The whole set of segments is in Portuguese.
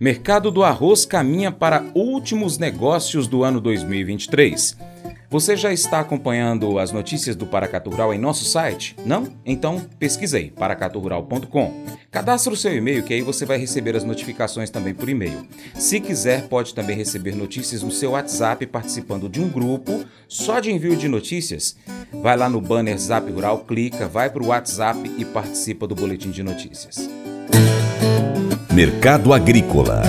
Mercado do arroz caminha para últimos negócios do ano 2023. Você já está acompanhando as notícias do Paracatu Rural em nosso site? Não? Então pesquisei paracaturural.com. Cadastre o seu e-mail que aí você vai receber as notificações também por e-mail. Se quiser, pode também receber notícias no seu WhatsApp participando de um grupo só de envio de notícias. Vai lá no banner Zap Rural, clica, vai para o WhatsApp e participa do boletim de notícias. Mercado Agrícola.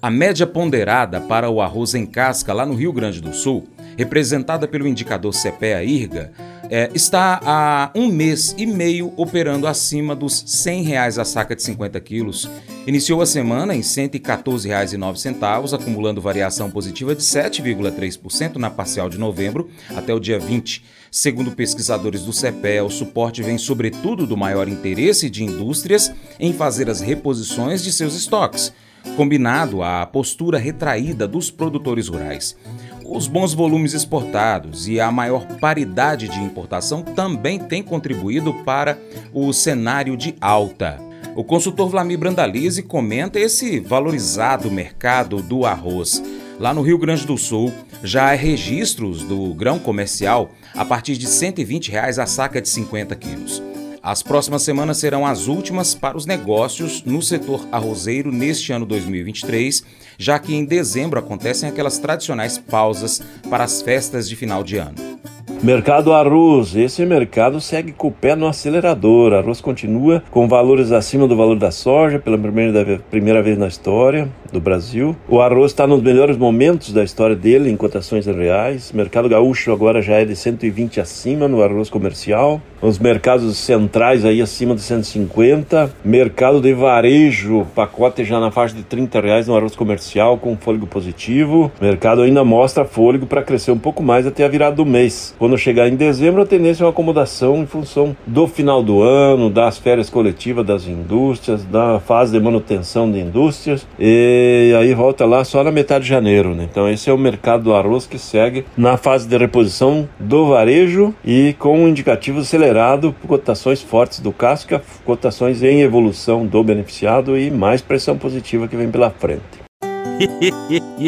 A média ponderada para o arroz em casca lá no Rio Grande do Sul, representada pelo indicador CPEA-IRGA, é, está há um mês e meio operando acima dos 100 reais a saca de 50 quilos. Iniciou a semana em R$ 114,09, acumulando variação positiva de 7,3% na parcial de novembro até o dia 20. Segundo pesquisadores do CPE, o suporte vem sobretudo do maior interesse de indústrias em fazer as reposições de seus estoques, combinado à postura retraída dos produtores rurais. Os bons volumes exportados e a maior paridade de importação também têm contribuído para o cenário de alta. O consultor Vlamir Brandalize comenta esse valorizado mercado do arroz. Lá no Rio Grande do Sul, já há registros do grão comercial a partir de 120 reais a saca de 50 quilos. As próximas semanas serão as últimas para os negócios no setor arrozeiro neste ano 2023, já que em dezembro acontecem aquelas tradicionais pausas para as festas de final de ano. Mercado arroz. Esse mercado segue com o pé no acelerador. Arroz continua com valores acima do valor da soja pela primeira, vez na história do Brasil. O arroz está nos melhores momentos da história dele em cotações reais. Mercado gaúcho agora já é de 120 acima no arroz comercial. Os mercados centrais aí acima de 150. Mercado de varejo, pacote já na faixa de 30 reais no arroz comercial com fôlego positivo. Mercado ainda mostra fôlego para crescer um pouco mais até a virada do mês. Quando chegar em dezembro, a tendência é uma acomodação em função do final do ano, das férias coletivas das indústrias, da fase de manutenção de indústrias, e aí volta lá só na metade de janeiro. Né? Então, esse é o mercado do arroz que segue na fase de reposição do varejo e com um indicativo acelerado, cotações fortes do casca, cotações em evolução do beneficiado e mais pressão positiva que vem pela frente.